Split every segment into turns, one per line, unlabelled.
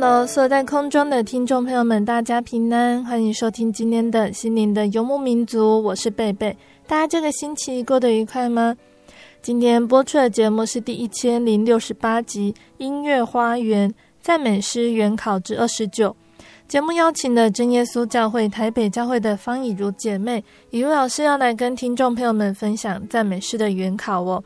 Hello，所有在空中的听众朋友们，大家平安，欢迎收听今天的心灵的游牧民族，我是贝贝。大家这个星期过得愉快吗？今天播出的节目是第一千零六十八集《音乐花园赞美诗原考之二十九》。节目邀请了真耶稣教会台北教会的方以如姐妹，以如老师要来跟听众朋友们分享赞美诗的原考哦。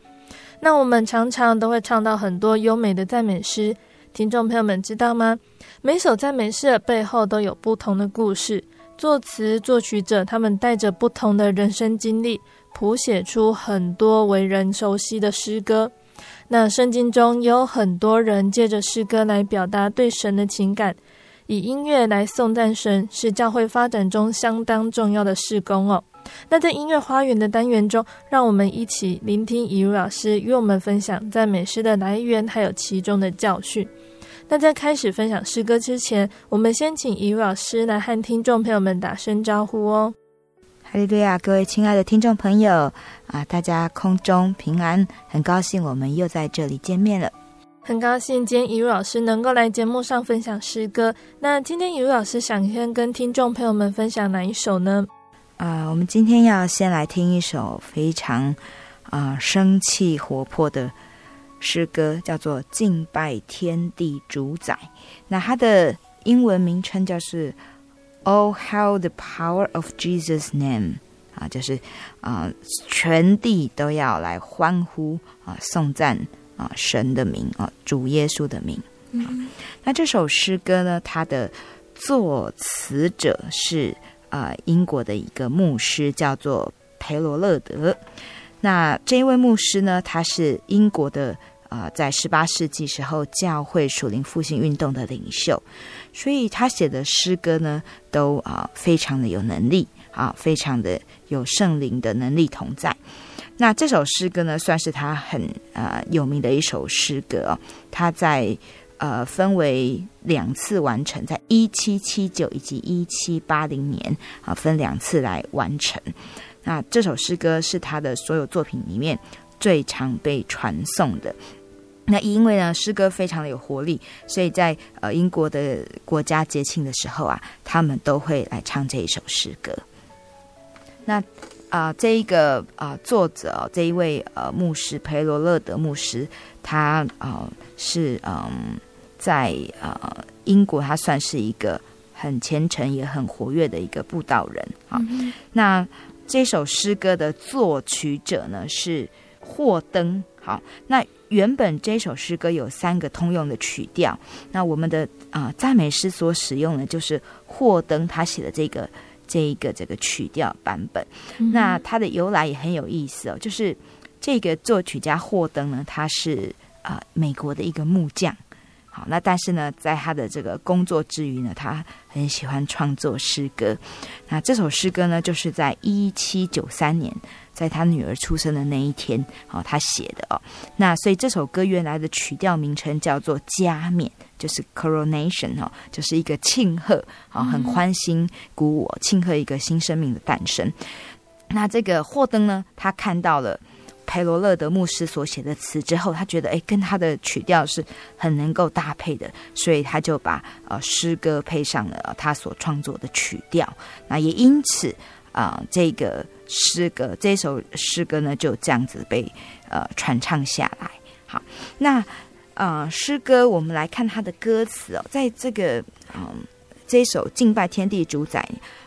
那我们常常都会唱到很多优美的赞美诗。听众朋友们知道吗？每首赞美诗的背后都有不同的故事，作词作曲者他们带着不同的人生经历，谱写出很多为人熟悉的诗歌。那圣经中也有很多人借着诗歌来表达对神的情感，以音乐来颂赞神，是教会发展中相当重要的事工哦。那在音乐花园的单元中，让我们一起聆听一如老师与我们分享赞美诗的来源，还有其中的教训。那在开始分享诗歌之前，我们先请怡如老师来和听众朋友们打声招呼哦。
哈利路亚，各位亲爱的听众朋友啊，大家空中平安，很高兴我们又在这里见面了。
很高兴今天怡如老师能够来节目上分享诗歌。那今天怡如老师想先跟听众朋友们分享哪一首呢？
啊，我们今天要先来听一首非常啊生气活泼的。诗歌叫做《敬拜天地主宰》，那它的英文名称叫是 “Oh how the power of Jesus' name” 啊，就是啊，全地都要来欢呼啊，颂赞啊神的名啊，主耶稣的名。嗯，那这首诗歌呢，它的作词者是啊英国的一个牧师，叫做培罗勒德。那这一位牧师呢，他是英国的。啊、在十八世纪时候，教会属灵复兴运动的领袖，所以他写的诗歌呢，都啊、非常的有能力啊，非常的有圣灵的能力同在。那这首诗歌呢，算是他很啊、有名的一首诗歌。他在呃分为两次完成，在一七七九以及一七八零年啊，分两次来完成。那这首诗歌是他的所有作品里面最常被传颂的。那因为呢，诗歌非常的有活力，所以在呃英国的国家节庆的时候啊，他们都会来唱这一首诗歌。那啊、呃，这一个啊、呃、作者、哦、这一位呃牧师培罗勒德牧师，他啊、呃、是嗯、呃、在呃英国，他算是一个很虔诚也很活跃的一个布道人啊、嗯。那这首诗歌的作曲者呢是霍登。好，那。原本这首诗歌有三个通用的曲调，那我们的啊、呃、赞美诗所使用的就是霍登他写的这个这一个这个曲调版本。嗯、那它的由来也很有意思哦，就是这个作曲家霍登呢，他是啊、呃、美国的一个木匠。好，那但是呢，在他的这个工作之余呢，他很喜欢创作诗歌。那这首诗歌呢，就是在一七九三年。在他女儿出生的那一天，哦，他写的哦，那所以这首歌原来的曲调名称叫做加冕，就是 coronation 哦，就是一个庆贺啊，很欢欣鼓舞，庆贺一个新生命的诞生。那这个霍登呢，他看到了培罗勒德牧师所写的词之后，他觉得诶，跟他的曲调是很能够搭配的，所以他就把呃诗歌配上了他所创作的曲调。那也因此啊、这个诗歌这首诗歌呢，就这样子被呃传唱下来。好，那呃诗歌我们来看它的歌词哦，在这个嗯、这首敬拜天地主宰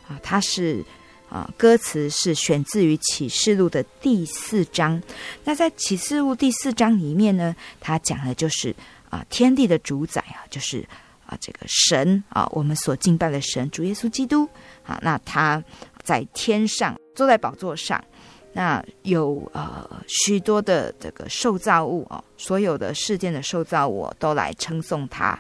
啊、呃，它是。啊，歌词是选自于启示录的第四章。那在启示录第四章里面呢，它讲的就是啊，天地的主宰啊，就是啊，这个神啊，我们所敬拜的神主耶稣基督啊。那他在天上坐在宝座上。那有呃许多的这个受造物哦，所有的世间的受造物都来称颂他。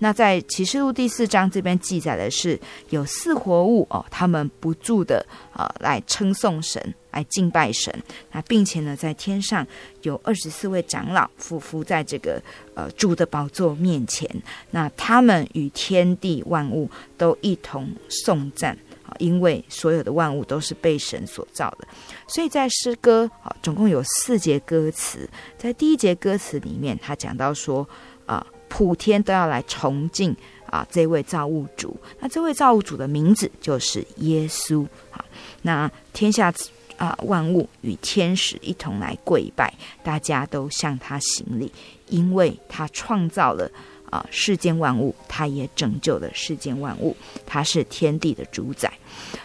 那在启示录第四章这边记载的是，有四活物哦，他们不住的呃来称颂神，来敬拜神。那并且呢，在天上有二十四位长老俯伏在这个呃主的宝座面前，那他们与天地万物都一同颂赞。因为所有的万物都是被神所造的，所以在诗歌啊，总共有四节歌词。在第一节歌词里面，他讲到说啊，普天都要来崇敬啊这位造物主。那这位造物主的名字就是耶稣。好，那天下啊万物与天使一同来跪拜，大家都向他行礼，因为他创造了。啊，世间万物，他也拯救了世间万物，他是天地的主宰。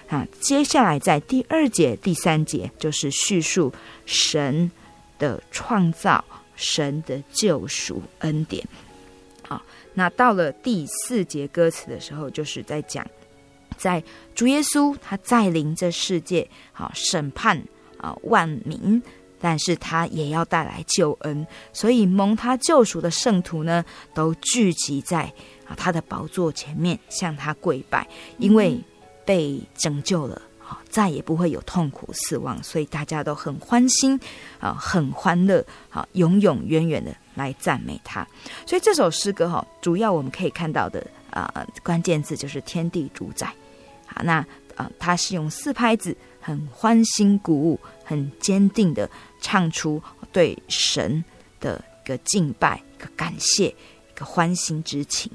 啊，接下来在第二节、第三节就是叙述神的创造、神的救赎恩典。好，那到了第四节歌词的时候，就是在讲，在主耶稣他再临这世界，好审判啊万民。但是他也要带来救恩，所以蒙他救赎的圣徒呢，都聚集在啊他的宝座前面，向他跪拜，因为被拯救了啊，再也不会有痛苦死亡，所以大家都很欢心啊，很欢乐啊，永永远远的来赞美他。所以这首诗歌哈，主要我们可以看到的啊关键字就是天地主宰啊，那啊他是用四拍子，很欢欣鼓舞，很坚定的。唱出对神的一个敬拜、一个感谢、一个欢欣之情，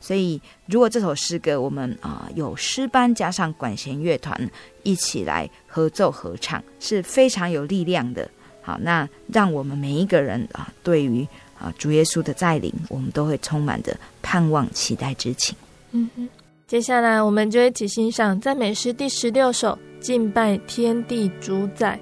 所以如果这首诗歌我们啊有诗班加上管弦乐团一起来合奏合唱，是非常有力量的。好，那让我们每一个人啊，对于啊主耶稣的再临，我们都会充满着盼望、期待之情。
嗯哼，接下来我们就一起欣赏赞美诗第十六首《敬拜天地主宰》。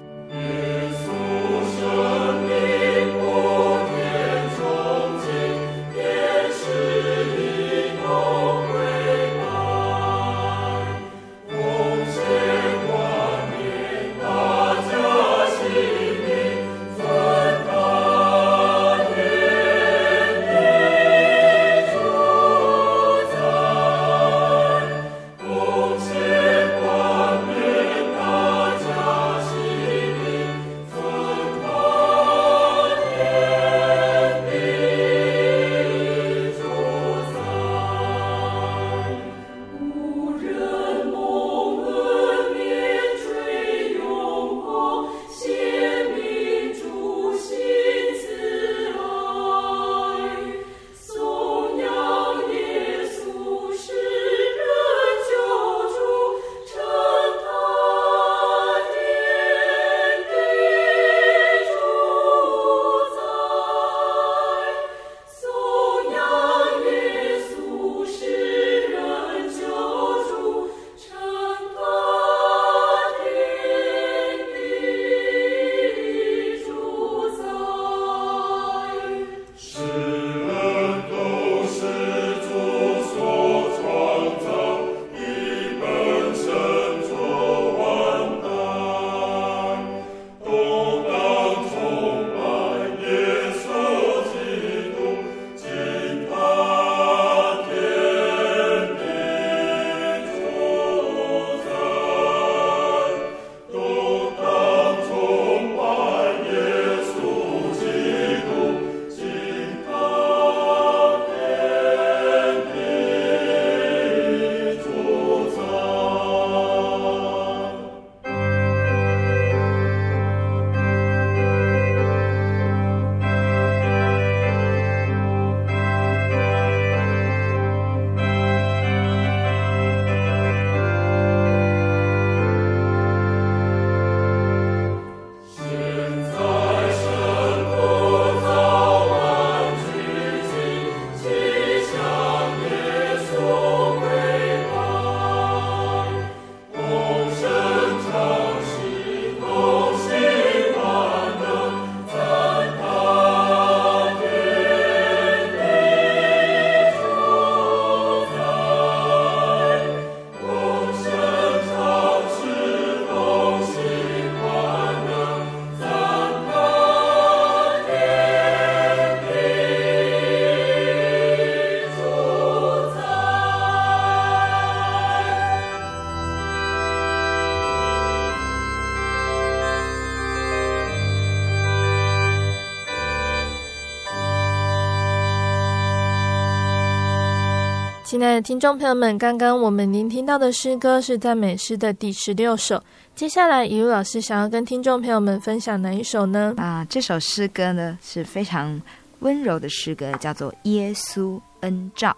亲爱的听众朋友们，刚刚我们聆听到的诗歌是赞美诗的第十六首。接下来，以如老师想要跟听众朋友们分享哪一首呢？
啊，这首诗歌呢是非常温柔的诗歌，叫做《耶稣恩召》。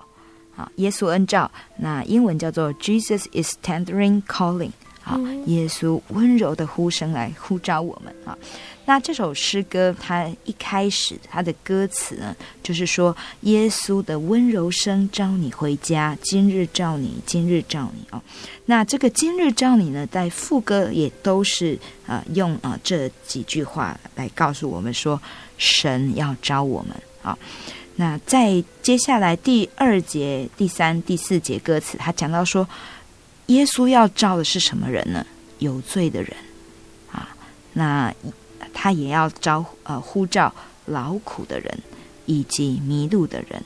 啊，耶稣恩召，那英文叫做 Jesus is tendering calling。好，耶稣温柔的呼声来呼召我们啊。那这首诗歌，它一开始它的歌词呢，就是说耶稣的温柔声召你回家，今日召你，今日召你哦。那这个今日召你呢，在副歌也都是啊、呃、用啊、呃、这几句话来告诉我们说，神要召我们啊。那在接下来第二节、第三、第四节歌词，他讲到说。耶稣要召的是什么人呢？有罪的人啊，那他也要招呃呼召劳苦的人以及迷路的人。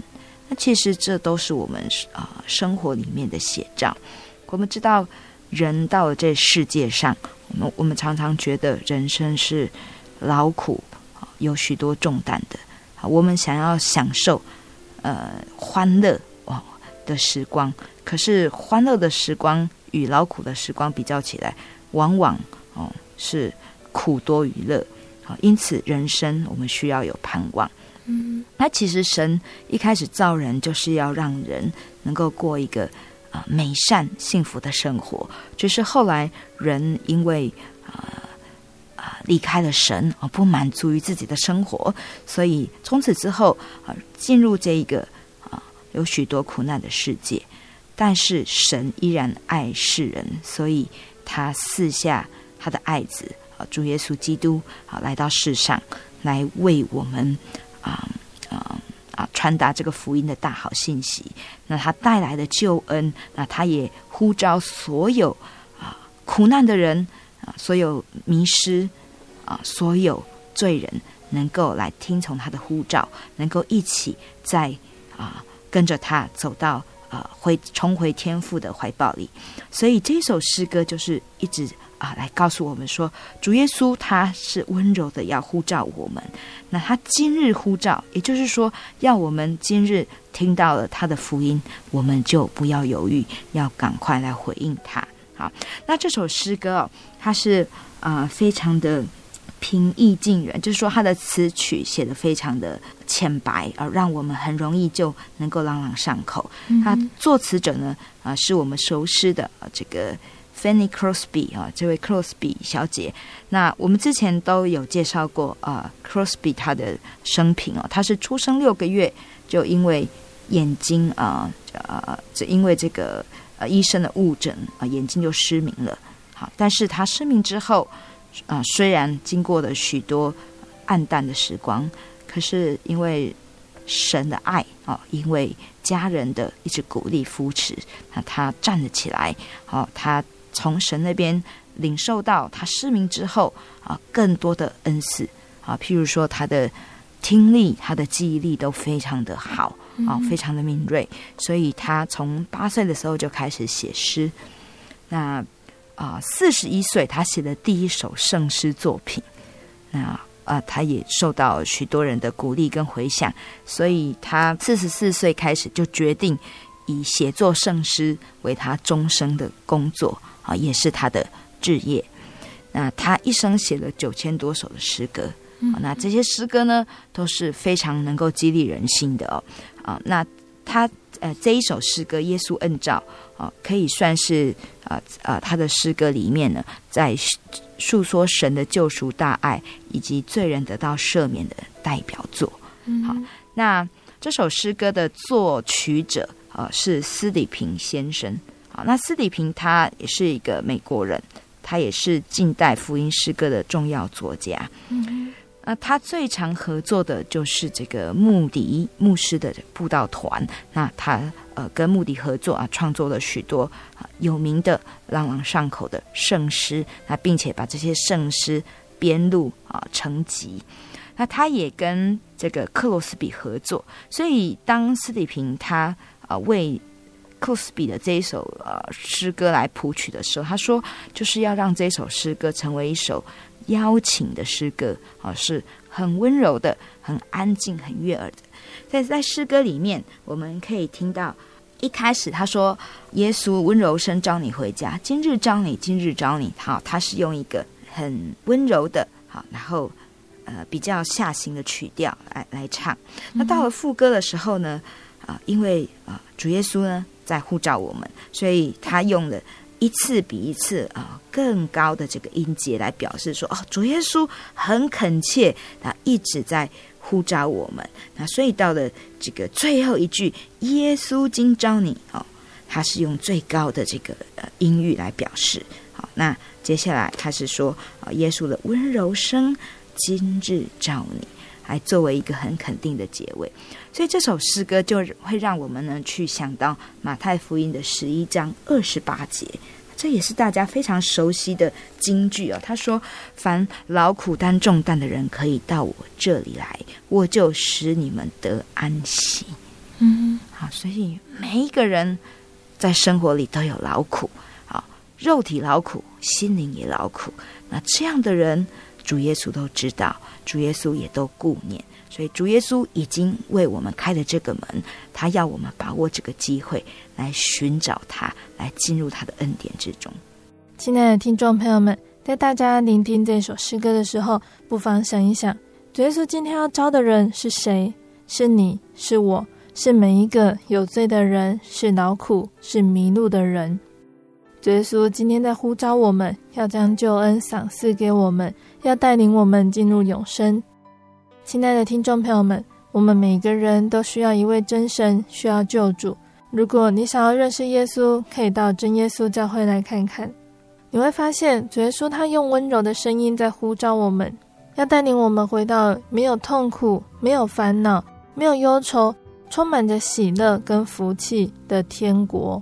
那其实这都是我们啊、呃、生活里面的写照。我们知道，人到了这世界上，我们我们常常觉得人生是劳苦，有许多重担的。我们想要享受呃欢乐哦的时光。可是欢乐的时光与劳苦的时光比较起来，往往哦是苦多于乐，好，因此人生我们需要有盼望。嗯，那其实神一开始造人就是要让人能够过一个啊美善幸福的生活，只是后来人因为啊啊离开了神啊，不满足于自己的生活，所以从此之后啊进入这一个啊有许多苦难的世界。但是神依然爱世人，所以他赐下他的爱子啊，主耶稣基督啊，来到世上，来为我们啊啊啊传达这个福音的大好信息。那他带来的救恩，那他也呼召所有啊苦难的人啊，所有迷失啊，所有罪人，能够来听从他的呼召，能够一起在啊跟着他走到。啊，回重回天父的怀抱里，所以这首诗歌就是一直啊来告诉我们说，主耶稣他是温柔的要呼召我们。那他今日呼召，也就是说，要我们今日听到了他的福音，我们就不要犹豫，要赶快来回应他。好，那这首诗歌哦，它是啊非常的。平易近人，就是说他的词曲写的非常的浅白，而让我们很容易就能够朗朗上口。嗯、他作词者呢，啊，是我们熟悉的这个 Fanny Crosby 啊，这位 Crosby 小姐。那我们之前都有介绍过啊，Crosby 她的生平哦，她是出生六个月就因为眼睛啊，呃，就因为这个呃医生的误诊啊，眼睛就失明了。好，但是她失明之后。啊，虽然经过了许多暗淡的时光，可是因为神的爱啊，因为家人的一直鼓励扶持，那他站了起来。好，他从神那边领受到他失明之后啊，更多的恩赐啊，譬如说他的听力、他的记忆力都非常的好啊，非常的敏锐，所以他从八岁的时候就开始写诗。那啊，四十一岁，他写的第一首圣诗作品，那啊，他也受到许多人的鼓励跟回响，所以他四十四岁开始就决定以写作圣诗为他终生的工作啊，也是他的志业。那他一生写了九千多首的诗歌，啊，那这些诗歌呢都是非常能够激励人心的哦。啊，那他。呃，这一首诗歌《耶稣恩照》啊，可以算是啊啊他的诗歌里面呢，在诉说神的救赎大爱以及罪人得到赦免的代表作。嗯、好，那这首诗歌的作曲者啊是斯底平先生。好，那斯底平他也是一个美国人，他也是近代福音诗歌的重要作家。嗯。那他最常合作的就是这个穆迪牧师的布道团。那他呃跟穆迪合作啊，创作了许多有名的朗朗上口的圣诗。那并且把这些圣诗编录啊成集。那他也跟这个克罗斯比合作。所以当斯底平他啊为克罗斯比的这一首呃诗歌来谱曲的时候，他说就是要让这首诗歌成为一首。邀请的诗歌啊，是很温柔的，很安静，很悦耳的。在在诗歌里面，我们可以听到一开始他说耶稣温柔声召你回家，今日召你，今日召你。好，他是用一个很温柔的，好，然后呃比较下行的曲调来来唱。那到了副歌的时候呢，啊、呃，因为啊、呃、主耶稣呢在呼召我们，所以他用了一次比一次啊、更高的这个音节来表示说，哦，主耶稣很恳切，他一直在。呼召我们，那所以到了这个最后一句“耶稣今召你”哦，他是用最高的这个呃音域来表示。好，那接下来他是说啊，耶稣的温柔声今日召你，来作为一个很肯定的结尾。所以这首诗歌就会让我们呢去想到马太福音的十一章二十八节。这也是大家非常熟悉的金句哦。他说：“凡劳苦担重担的人，可以到我这里来，我就使你们得安息。”嗯，好，所以每一个人在生活里都有劳苦，好，肉体劳苦，心灵也劳苦。那这样的人，主耶稣都知道，主耶稣也都顾念。所以主耶稣已经为我们开了这个门，他要我们把握这个机会来寻找他，来进入他的恩典之中。
亲爱的听众朋友们，在大家聆听这首诗歌的时候，不妨想一想，主耶稣今天要招的人是谁？是你，是我，是每一个有罪的人，是劳苦，是迷路的人。主耶稣今天在呼召我们，要将救恩赏赐给我们，要带领我们进入永生。亲爱的听众朋友们，我们每个人都需要一位真神，需要救主。如果你想要认识耶稣，可以到真耶稣教会来看看。你会发现，主耶稣他用温柔的声音在呼召我们，要带领我们回到没有痛苦、没有烦恼、没有忧愁、充满着喜乐跟福气的天国。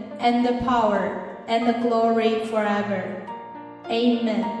and the power, and the glory forever. Amen.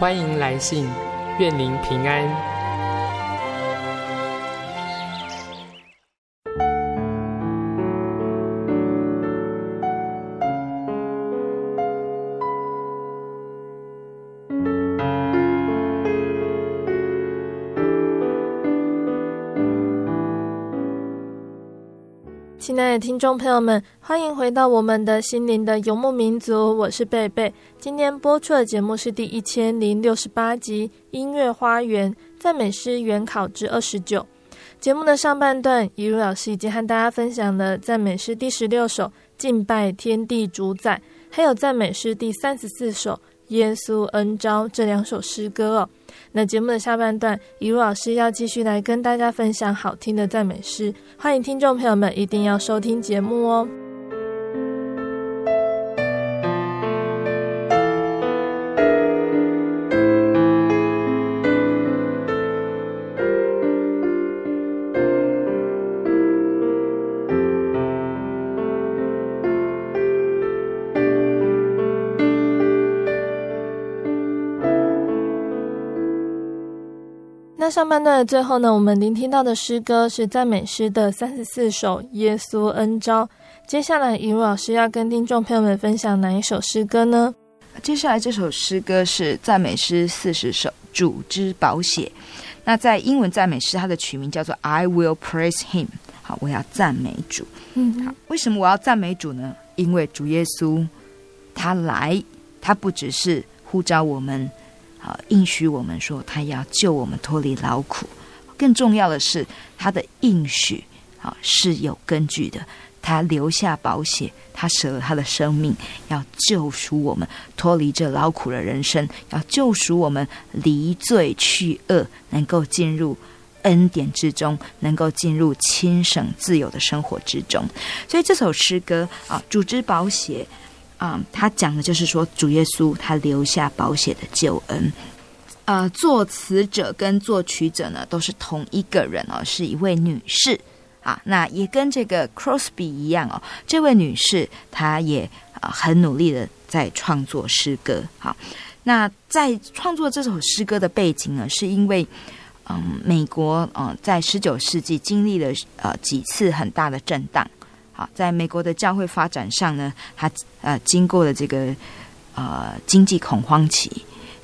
欢迎来信，愿您平安。
亲爱的听众朋友们，欢迎回到我们的心灵的游牧民族，我是贝贝。今天播出的节目是第一千零六十八集《音乐花园赞美诗原考之二十九》。节目的上半段，怡如老师已经和大家分享了赞美诗第十六首《敬拜天地主宰》，还有赞美诗第三十四首《耶稣恩召》这两首诗歌哦。那节目的下半段，怡如老师要继续来跟大家分享好听的赞美诗，欢迎听众朋友们一定要收听节目哦。上半段的最后呢，我们聆听到的诗歌是赞美诗的三十四首《耶稣恩招》。接下来，怡如老师要跟听众朋友们分享哪一首诗歌呢？
接下来这首诗歌是赞美诗四十首《主之宝血》。那在英文赞美诗，它的曲名叫做 “I will praise Him”。好，我要赞美主。嗯，好，为什么我要赞美主呢？因为主耶稣他来，他不只是呼召我们。应许我们说，他要救我们脱离劳苦。更重要的是，他的应许啊是有根据的。他留下宝血，他舍了他的生命，要救赎我们脱离这劳苦的人生，要救赎我们离罪去恶，能够进入恩典之中，能够进入轻省自由的生活之中。所以这首诗歌啊，主之宝血。啊、嗯，他讲的就是说，主耶稣他留下宝血的救恩。呃，作词者跟作曲者呢都是同一个人哦，是一位女士啊。那也跟这个 Crosby 一样哦，这位女士她也啊、呃、很努力的在创作诗歌。好，那在创作这首诗歌的背景呢，是因为嗯，美国嗯、呃、在十九世纪经历了呃几次很大的震荡。好，在美国的教会发展上呢，它呃经过了这个呃经济恐慌期，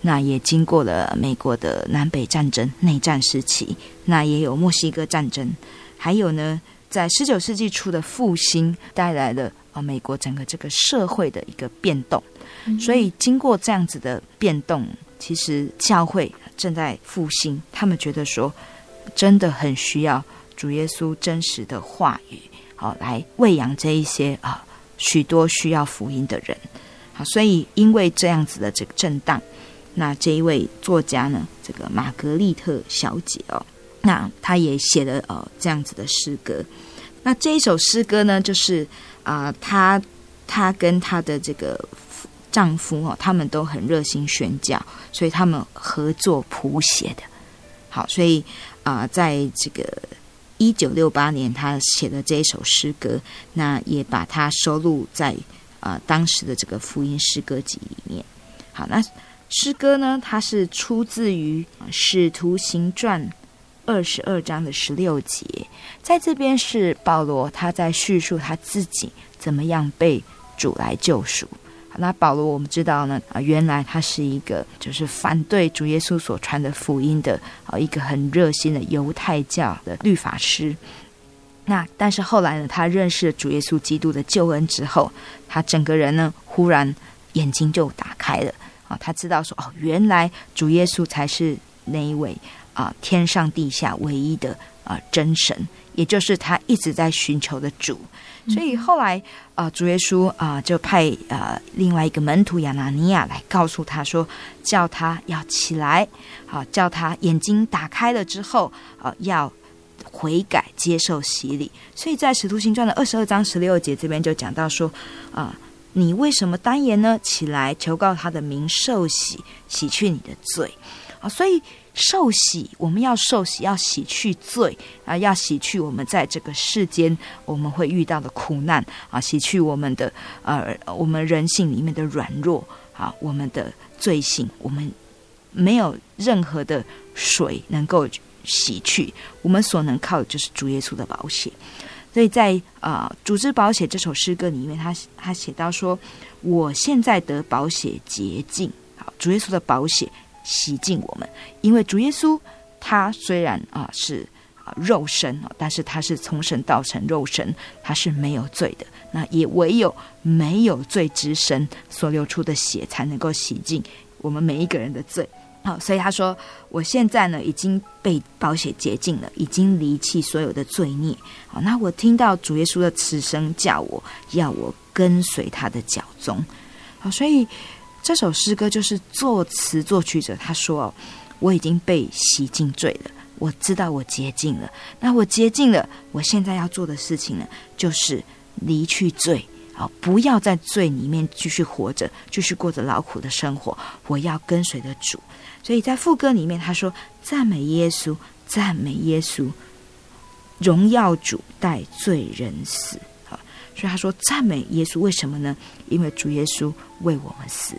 那也经过了美国的南北战争内战时期，那也有墨西哥战争，还有呢，在十九世纪初的复兴带来了啊美国整个这个社会的一个变动。所以经过这样子的变动，其实教会正在复兴，他们觉得说真的很需要主耶稣真实的话语，哦来喂养这一些啊许多需要福音的人。好，所以因为这样子的这个震荡，那这一位作家呢，这个玛格丽特小姐哦，那她也写了呃这样子的诗歌。那这一首诗歌呢，就是啊，她她跟她的这个丈夫哦，他们都很热心宣教，所以他们合作谱写的。好，所以啊，在这个一九六八年，他写的这一首诗歌，那也把它收录在。啊，当时的这个福音诗歌集里面，好，那诗歌呢，它是出自于《使徒行传》二十二章的十六节，在这边是保罗他在叙述他自己怎么样被主来救赎。那保罗我们知道呢，啊，原来他是一个就是反对主耶稣所传的福音的啊，一个很热心的犹太教的律法师。那但是后来呢，他认识了主耶稣基督的救恩之后，他整个人呢忽然眼睛就打开了啊！他知道说哦，原来主耶稣才是那一位啊天上地下唯一的啊真神，也就是他一直在寻求的主。所以后来啊，主耶稣啊就派啊另外一个门徒亚拿尼亚来告诉他说，叫他要起来，好叫他眼睛打开了之后啊要。悔改，接受洗礼，所以在《使徒行传》的二十二章十六节这边就讲到说：啊、你为什么单言呢？起来，求告他的名，受洗，洗去你的罪。啊，所以受洗，我们要受洗，要洗去罪啊，要洗去我们在这个世间我们会遇到的苦难啊，洗去我们的呃，我们人性里面的软弱啊，我们的罪性，我们没有任何的水能够。洗去，我们所能靠的就是主耶稣的宝血。所以在啊、呃，主之宝血这首诗歌里面，他他写到说：“我现在得宝血洁净，好，主耶稣的宝血洗净我们。因为主耶稣他虽然啊是啊肉身啊，但是他是从神道成肉身，他是没有罪的。那也唯有没有罪之身所流出的血，才能够洗净我们每一个人的罪。”好，所以他说，我现在呢已经被宝血洁净了，已经离弃所有的罪孽。好，那我听到主耶稣的此声叫我，要我跟随他的脚踪。好，所以这首诗歌就是作词作曲者他说，我已经被洗净罪了，我知道我洁净了。那我洁净了，我现在要做的事情呢，就是离去罪。啊！不要在罪里面继续活着，继续过着劳苦的生活。我要跟随的主。所以在副歌里面，他说：“赞美耶稣，赞美耶稣，荣耀主，代罪人死。”啊，所以他说：“赞美耶稣，为什么呢？因为主耶稣为我们死。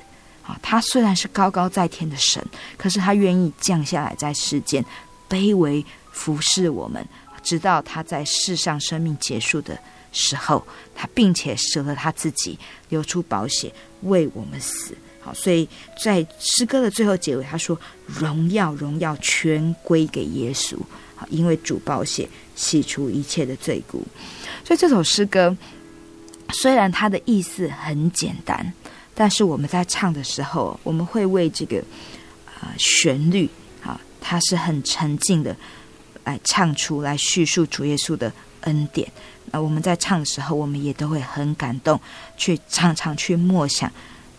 啊，他虽然是高高在天的神，可是他愿意降下来在世间，卑微服侍我们，直到他在世上生命结束的。”时候，他并且舍了他自己，流出宝血为我们死。好，所以在诗歌的最后结尾，他说：“荣耀，荣耀全归给耶稣。”好，因为主宝血洗除一切的罪辜。所以这首诗歌虽然它的意思很简单，但是我们在唱的时候，我们会为这个啊、旋律啊，它是很沉静的来唱出来叙述主耶稣的恩典。那我们在唱的时候，我们也都会很感动，去常常去默想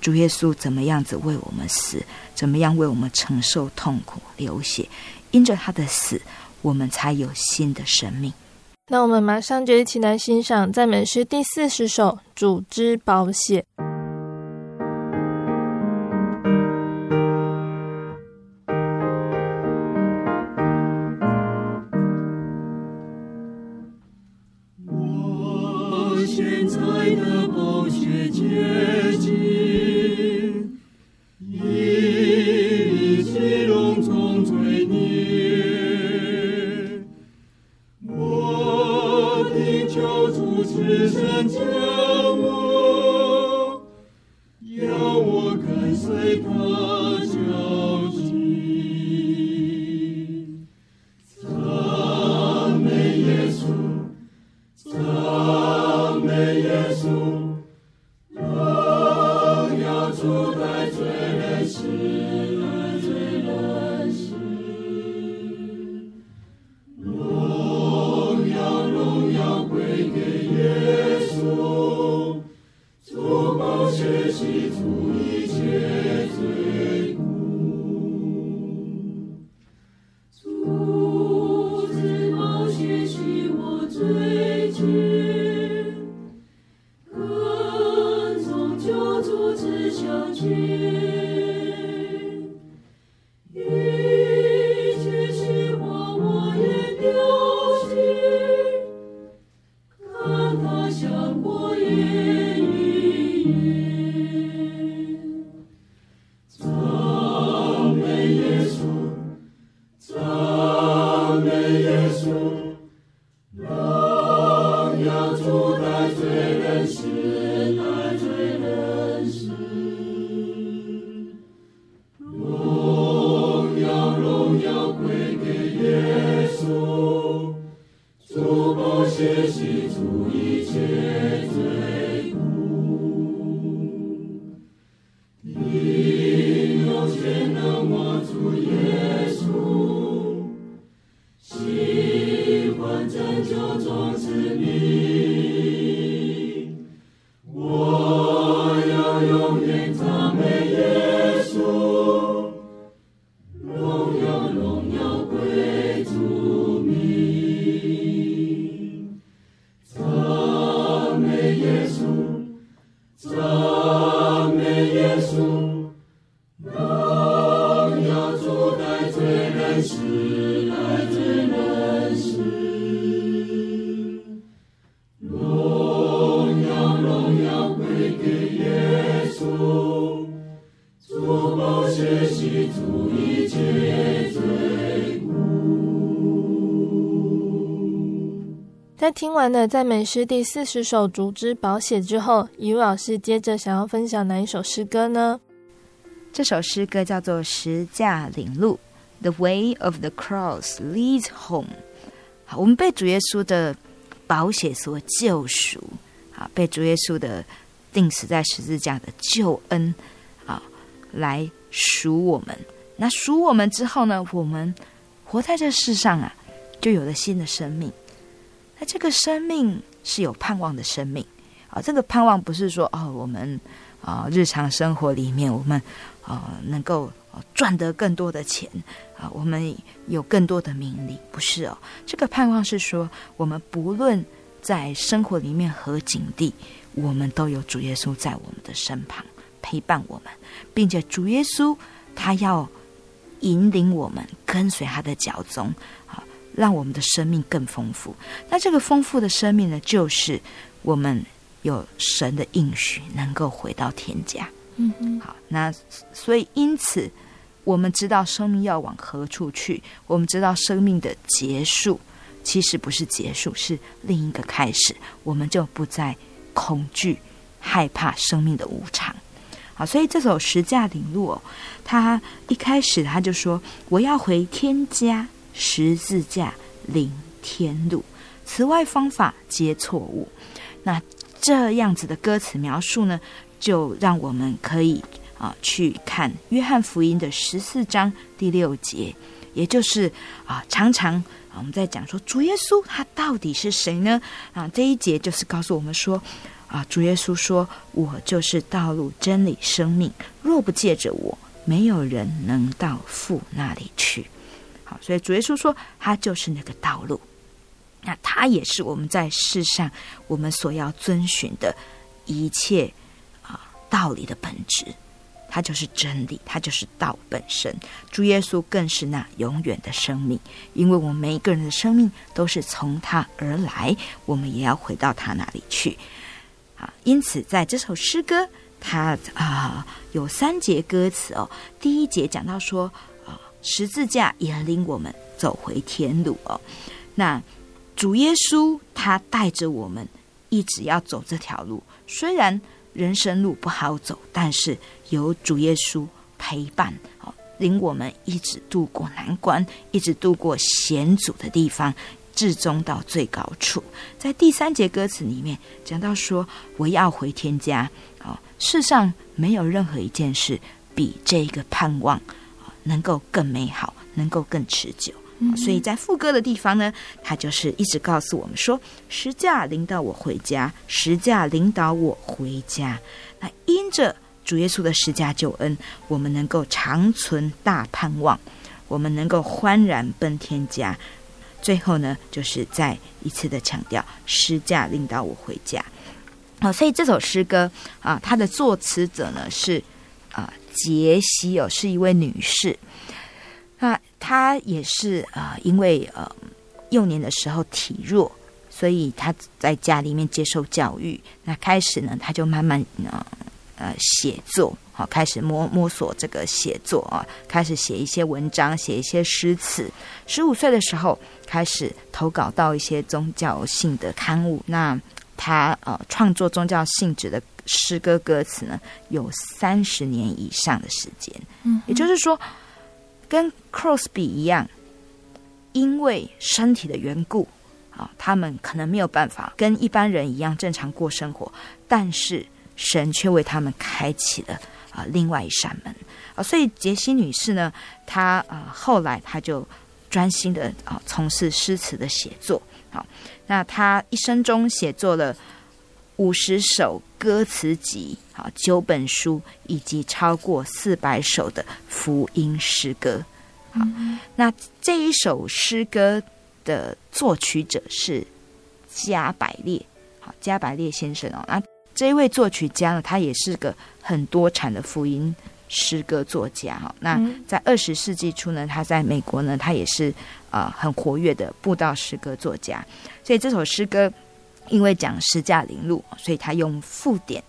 主耶稣怎么样子为我们死，怎么样为我们承受痛苦流血，因着他的死，我们才有新的生命。
那我们马上就一起来欣赏赞美诗第四十首《主之宝血》。听完了赞美诗第四十首《竹枝宝血》之后，怡如老师接着想要分享哪一首诗歌呢？
这首诗歌叫做《十架领路》，The Way of the Cross leads home。好，我们被主耶稣的宝血所救赎，啊，被主耶稣的钉死在十字架的救恩，啊，来赎我们。那赎我们之后呢，我们活在这世上啊，就有了新的生命。那这个生命是有盼望的生命啊！这个盼望不是说哦，我们啊日常生活里面我们啊能够赚得更多的钱啊，我们有更多的名利，不是哦。这个盼望是说，我们不论在生活里面何境地，我们都有主耶稣在我们的身旁陪伴我们，并且主耶稣他要引领我们跟随他的脚踪。让我们的生命更丰富。那这个丰富的生命呢，就是我们有神的应许，能够回到天家。
嗯嗯。好，
那所以因此，我们知道生命要往何处去。我们知道生命的结束其实不是结束，是另一个开始。我们就不再恐惧、害怕生命的无常。好，所以这首十架领路哦，他一开始他就说：“我要回天家。”十字架领天路，此外方法皆错误。那这样子的歌词描述呢，就让我们可以啊去看约翰福音的十四章第六节，也就是啊常常我们在讲说主耶稣他到底是谁呢？啊这一节就是告诉我们说啊主耶稣说，我就是道路真理生命，若不借着我，没有人能到父那里去。好，所以主耶稣说，他就是那个道路，那他也是我们在世上我们所要遵循的一切啊道理的本质，他就是真理，他就是道本身。主耶稣更是那永远的生命，因为我们每一个人的生命都是从他而来，我们也要回到他那里去。啊，因此在这首诗歌，它啊有三节歌词哦，第一节讲到说。十字架也领我们走回天路哦。那主耶稣他带着我们一直要走这条路，虽然人生路不好走，但是有主耶稣陪伴哦，领我们一直度过难关，一直度过险阻的地方，至终到最高处。在第三节歌词里面讲到说：“我要回天家。”哦，世上没有任何一件事比这个盼望。能够更美好，能够更持久，嗯、所以在副歌的地方呢，他就是一直告诉我们说：十架领导我回家，十架领导我回家。那因着主耶稣的十架救恩，我们能够长存大盼望，我们能够欢然奔天家。最后呢，就是再一次的强调：十架领导我回家。啊，所以这首诗歌啊，它的作词者呢是啊。杰西哦，是一位女士，那她也是呃，因为呃幼年的时候体弱，所以她在家里面接受教育。那开始呢，她就慢慢呃呃写作，好，开始摸摸索这个写作啊，开始写一些文章，写一些诗词。十五岁的时候开始投稿到一些宗教性的刊物。那她呃创作宗教性质的诗歌歌词呢，有三十年以上的时间。嗯，也就是说，跟 Crosby 一样，因为身体的缘故。啊，他们可能没有办法跟一般人一样正常过生活，但是神却为他们开启了啊另外一扇门啊。所以杰西女士呢，她啊后来她就专心的啊从事诗词的写作。好，那她一生中写作了五十首歌词集，好九本书，以及超过四百首的福音诗歌。好，那这一首诗歌。的作曲者是加百列，好，加百列先生哦。那这一位作曲家呢，他也是个很多产的福音诗歌作家哈。那在二十世纪初呢，他在美国呢，他也是呃很活跃的布道诗歌作家。所以这首诗歌因为讲十架领路，所以他用附点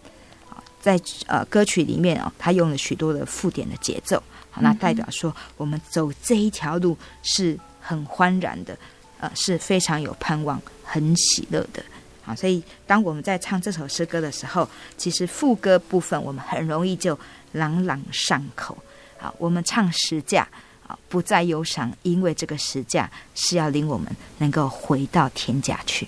啊，在呃歌曲里面哦，他用了许多的附点的节奏，好，那代表说我们走这一条路是很欢然的。呃，是非常有盼望、很喜乐的啊！所以，当我们在唱这首诗歌的时候，其实副歌部分我们很容易就朗朗上口啊。我们唱十架啊，不再忧伤，因为这个十架是要领我们能够回到天家去。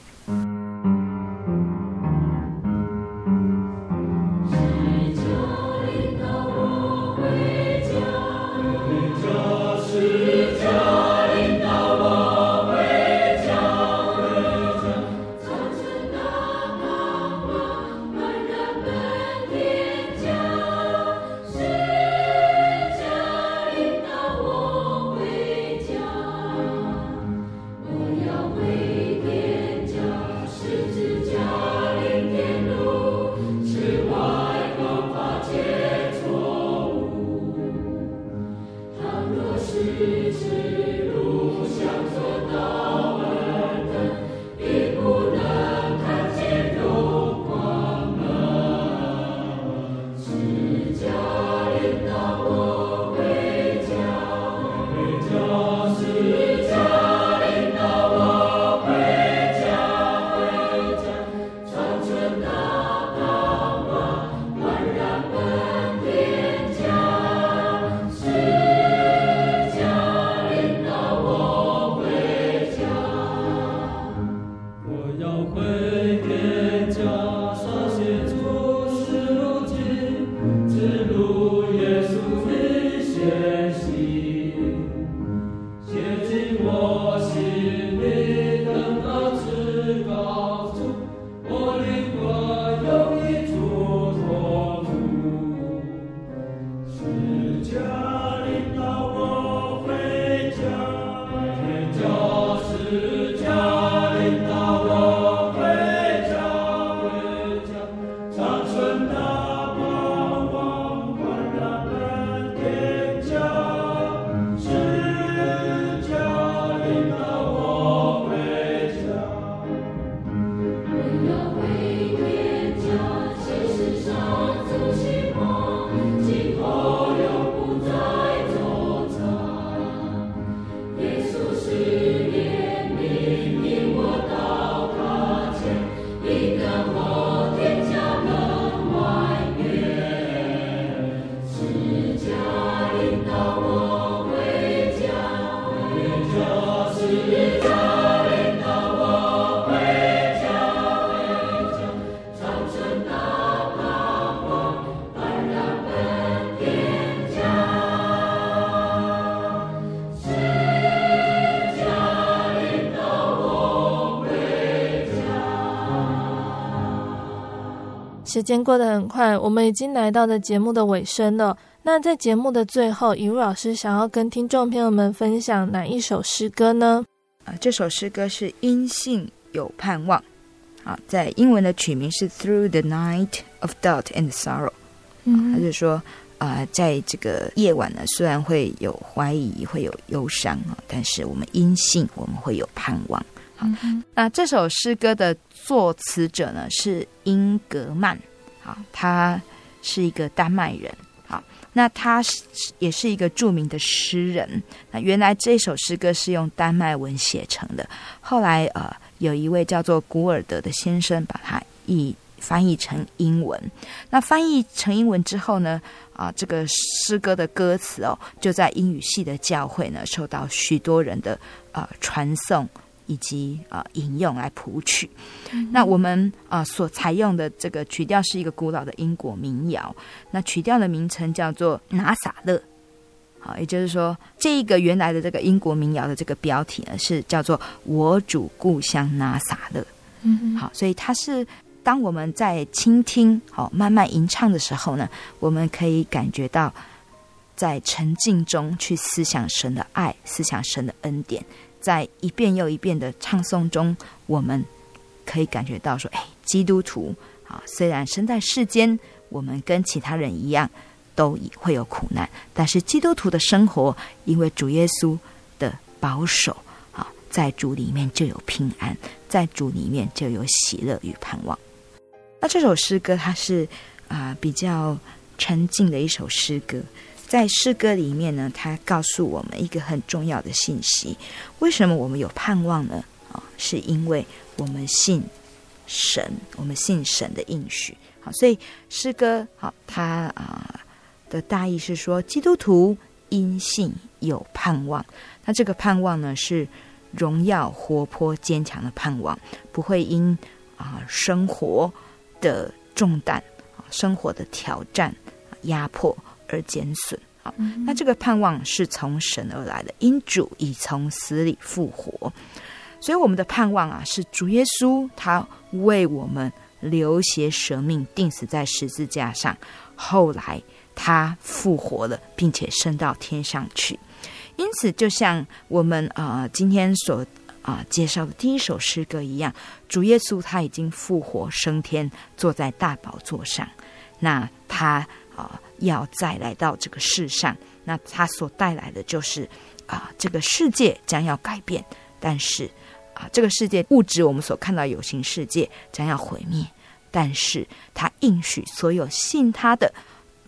时间过得很快，我们已经来到了节目的尾声了。那在节目的最后，以如老师想要跟听众朋友们分享哪一首诗歌呢？
啊，这首诗歌是因信有盼望。啊，在英文的取名是 Through the Night of Doubt and Sorrow。嗯，他就说啊、呃，在这个夜晚呢，虽然会有怀疑，会有忧伤啊，但是我们因信，我们会有盼望。好，那这首诗歌的作词者呢是英格曼，好，他是一个丹麦人。好，那他是也是一个著名的诗人。那原来这首诗歌是用丹麦文写成的，后来呃，有一位叫做古尔德的先生把它译翻译成英文。那翻译成英文之后呢，啊，这个诗歌的歌词哦，就在英语系的教会呢，受到许多人的呃传颂。以及啊、呃、引用来谱曲，嗯、那我们啊、呃、所采用的这个曲调是一个古老的英国民谣，那曲调的名称叫做拿撒勒，好，也就是说这一个原来的这个英国民谣的这个标题呢是叫做我主故乡拿撒勒，嗯，好，所以它是当我们在倾听好慢慢吟唱的时候呢，我们可以感觉到在沉静中去思想神的爱，思想神的恩典。在一遍又一遍的唱诵中，我们可以感觉到说：“哎，基督徒啊，虽然生在世间，我们跟其他人一样，都会有苦难，但是基督徒的生活，因为主耶稣的保守啊，在主里面就有平安，在主里面就有喜乐与盼望。”那这首诗歌它是啊比较沉静的一首诗歌。在诗歌里面呢，他告诉我们一个很重要的信息：为什么我们有盼望呢？啊，是因为我们信神，我们信神的应许。好，所以诗歌好，它啊的大意是说，基督徒因信有盼望。那这个盼望呢，是荣耀、活泼、坚强的盼望，不会因啊生活的重担、生活的挑战、压迫。而减损。啊，那这个盼望是从神而来的，因主已从死里复活，所以我们的盼望啊，是主耶稣他为我们流血舍命，钉死在十字架上，后来他复活了，并且升到天上去。因此，就像我们啊、呃、今天所啊、呃、介绍的第一首诗歌一样，主耶稣他已经复活升天，坐在大宝座上，那他啊。呃要再来到这个世上，那他所带来的就是啊，这个世界将要改变，但是啊，这个世界物质我们所看到有形世界将要毁灭，但是他应许所有信他的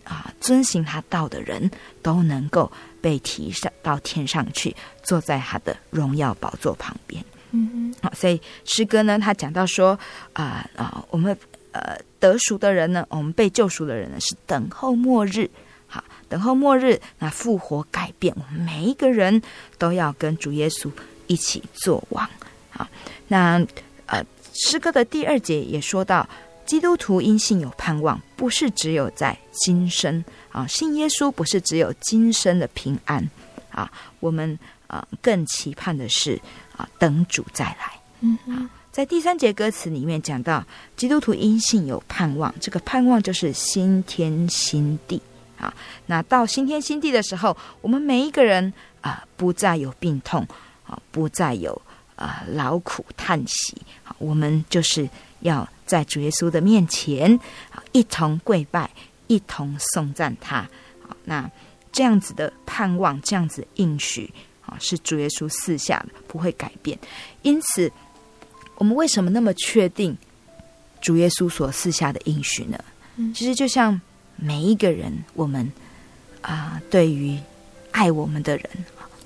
啊，遵行他道的人都能够被提上到天上去，坐在他的荣耀宝座旁边。嗯哼，好，所以诗歌呢，他讲到说啊啊，我们。呃，得赎的人呢，我们被救赎的人呢，是等候末日，好，等候末日，那复活改变，我们每一个人都要跟主耶稣一起做王，好，那呃，诗歌的第二节也说到，基督徒因信有盼望，不是只有在今生。啊，信耶稣不是只有今生的平安。啊，我们啊更期盼的是啊，等主再来，嗯，好。在第三节歌词里面讲到，基督徒因信有盼望，这个盼望就是新天新地啊。那到新天新地的时候，我们每一个人啊，不再有病痛啊，不再有啊劳苦叹息啊，我们就是要在主耶稣的面前啊，一同跪拜，一同颂赞他好。那这样子的盼望，这样子应许啊，是主耶稣赐下的，不会改变。因此。我们为什么那么确定主耶稣所赐下的应许呢？其实就像每一个人，我们啊、呃，对于爱我们的人，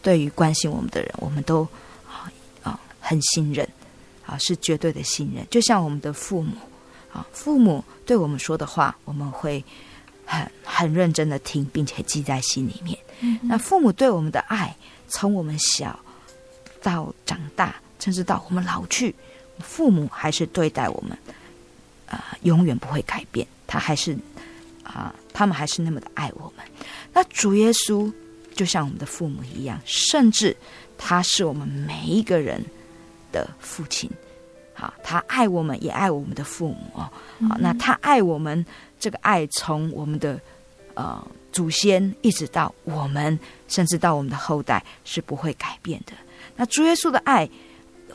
对于关心我们的人，我们都啊啊、呃、很信任啊，是绝对的信任。就像我们的父母啊，父母对我们说的话，我们会很很认真的听，并且记在心里面。那父母对我们的爱，从我们小到长大，甚至到我们老去。父母还是对待我们，啊、呃，永远不会改变。他还是啊、呃，他们还是那么的爱我们。那主耶稣就像我们的父母一样，甚至他是我们每一个人的父亲。好，他爱我们，也爱我们的父母哦。好，那他爱我们，这个爱从我们的呃祖先一直到我们，甚至到我们的后代是不会改变的。那主耶稣的爱。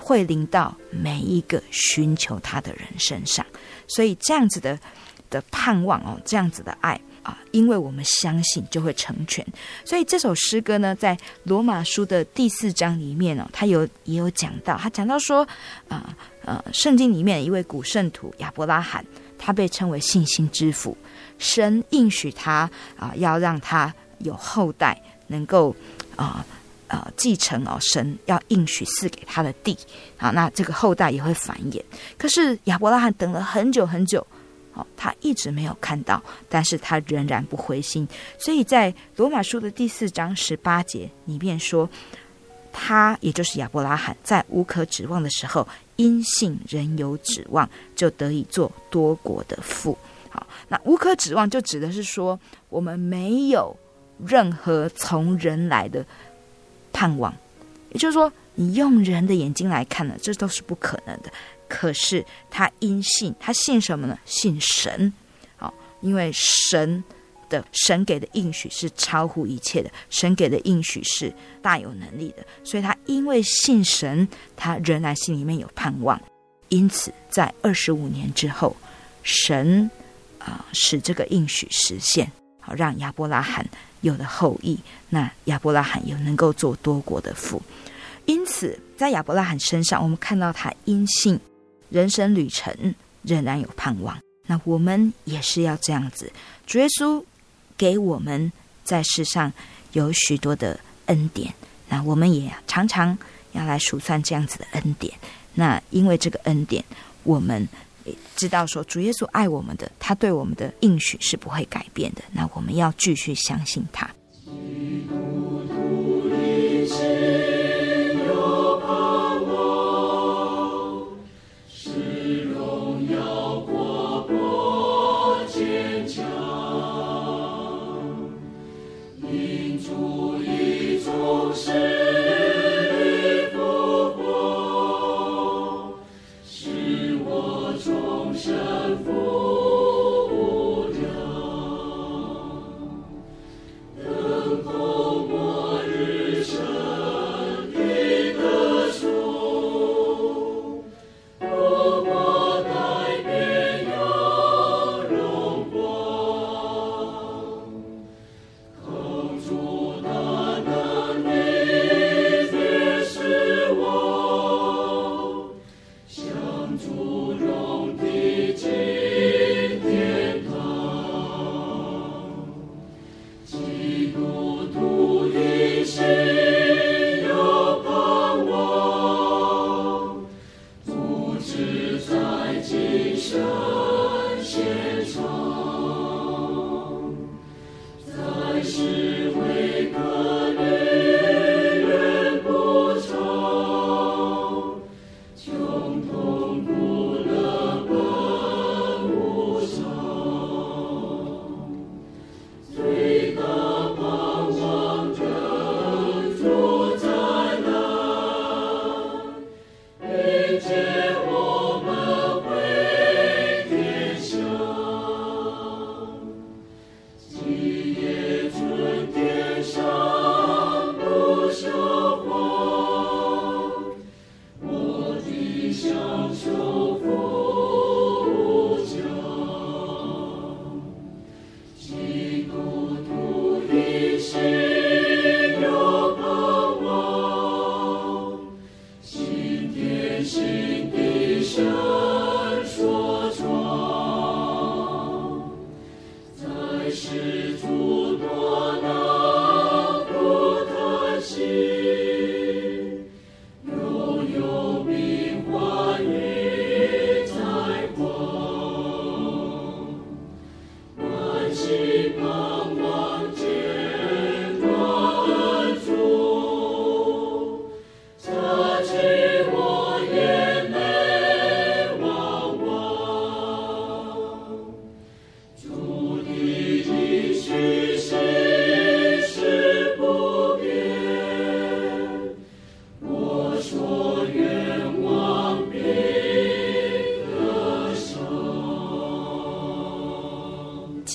会临到每一个寻求他的人身上，所以这样子的的盼望哦，这样子的爱啊，因为我们相信就会成全。所以这首诗歌呢，在罗马书的第四章里面哦，他有也有讲到，他讲到说啊呃，圣经里面一位古圣徒亚伯拉罕，他被称为信心之父。神应许他啊，要让他有后代，能够啊啊继承哦，神要应许赐给他的地啊，那这个后代也会繁衍。可是亚伯拉罕等了很久很久。哦，他一直没有看到，但是他仍然不灰心，所以在罗马书的第四章十八节里面说，他也就是亚伯拉罕，在无可指望的时候，因信仍有指望，就得以做多国的父。好，那无可指望就指的是说，我们没有任何从人来的盼望，也就是说，你用人的眼睛来看呢，这都是不可能的。可是他因信，他信什么呢？信神，好，因为神的神给的应许是超乎一切的，神给的应许是大有能力的，所以他因为信神，他仍然心里面有盼望。因此，在二十五年之后，神啊、使这个应许实现，好让亚伯拉罕有了后裔，那亚伯拉罕又能够做多国的父。因此，在亚伯拉罕身上，我们看到他因信。人生旅程仍然有盼望，那我们也是要这样子。主耶稣给我们在世上有许多的恩典，那我们也常常要来数算这样子的恩典。那因为这个恩典，我们知道说主耶稣爱我们的，他对我们的应许是不会改变的。那我们要继续相信他。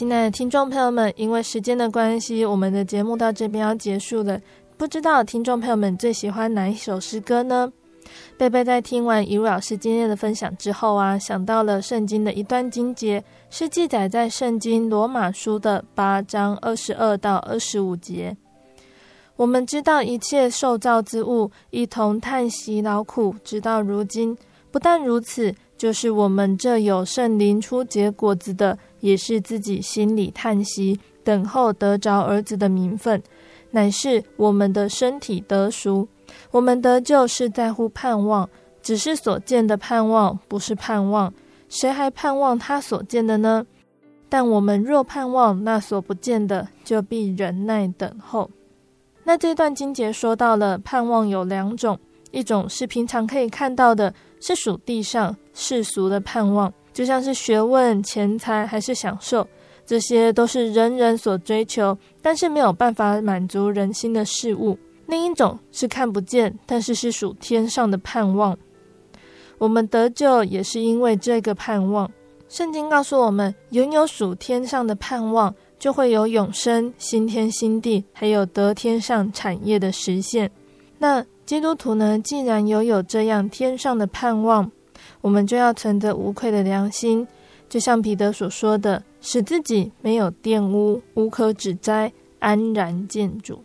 亲爱的听众朋友们，因为时间的关系，我们的节目到这边要结束了。不知道听众朋友们最喜欢哪一首诗歌呢？贝贝在听完怡如老师今天的分享之后啊，想到了圣经的一段经节，是记载在圣经罗马书的八章二十二到二十五节。我们知道一切受造之物一同叹息劳苦，直到如今。不但如此，就是我们这有圣灵初结果子的，也是自己心里叹息，等候得着儿子的名分，乃是我们的身体得熟。我们得救是在乎盼望，只是所见的盼望，不是盼望。谁还盼望他所见的呢？但我们若盼望那所不见的，就必忍耐等候。那这段经节说到了盼望有两种，一种是平常可以看到的，是属地上世俗的盼望，就像是学问、钱财还是享受，这些都是人人所追求，但是没有办法满足人心的事物。另一种是看不见，但是是属天上的盼望。我们得救也是因为这个盼望。圣经告诉我们，拥有属天上的盼望，就会有永生、新天新地，还有得天上产业的实现。那基督徒呢，既然拥有这样天上的盼望，我们就要存着无愧的良心，就像彼得所说的，使自己没有玷污，无可指摘，安然见主。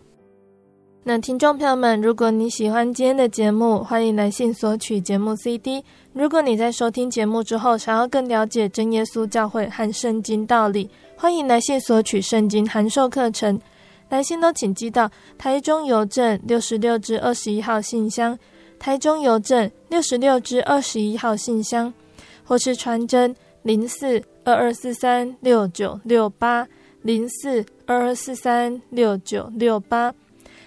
那听众朋友们，如果你喜欢今天的节目，欢迎来信索取节目 CD。如果你在收听节目之后，想要更了解真耶稣教会和圣经道理，欢迎来信索取圣经函授课程。来信都请寄到台中邮政六十六至二十一号信箱，台中邮政六十六至二十一号信箱，或是传真零四二二四三六九六八零四二二四三六九六八。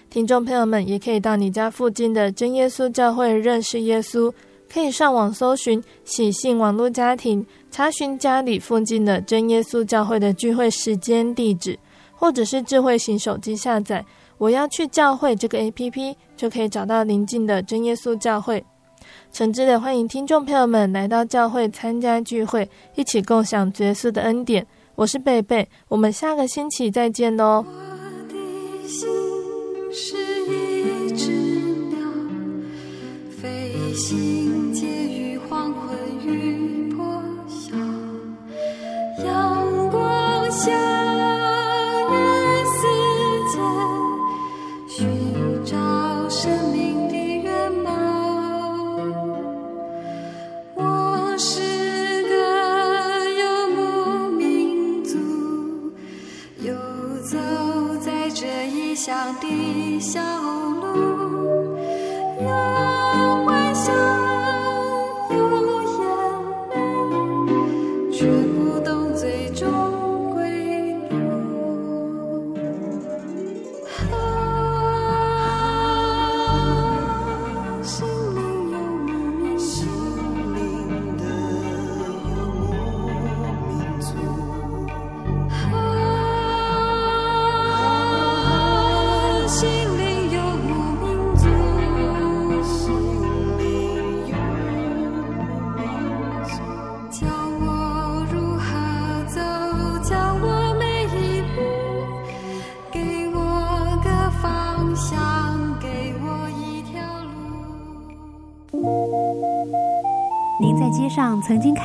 听众朋友们，也可以到你家附近的真耶稣教会认识耶稣，可以上网搜寻喜信网络家庭，查询家里附近的真耶稣教会的聚会时间、地址，或者是智慧型手机下载“我要去教会”这个 APP，就可以找到邻近的真耶稣教会。诚挚的欢迎听众朋友们来到教会参加聚会，一起共享耶稣的恩典。我是贝贝，我们下个星期再见哦。我的心。
是一只鸟，飞行介于黄昏与破晓，阳光下的。小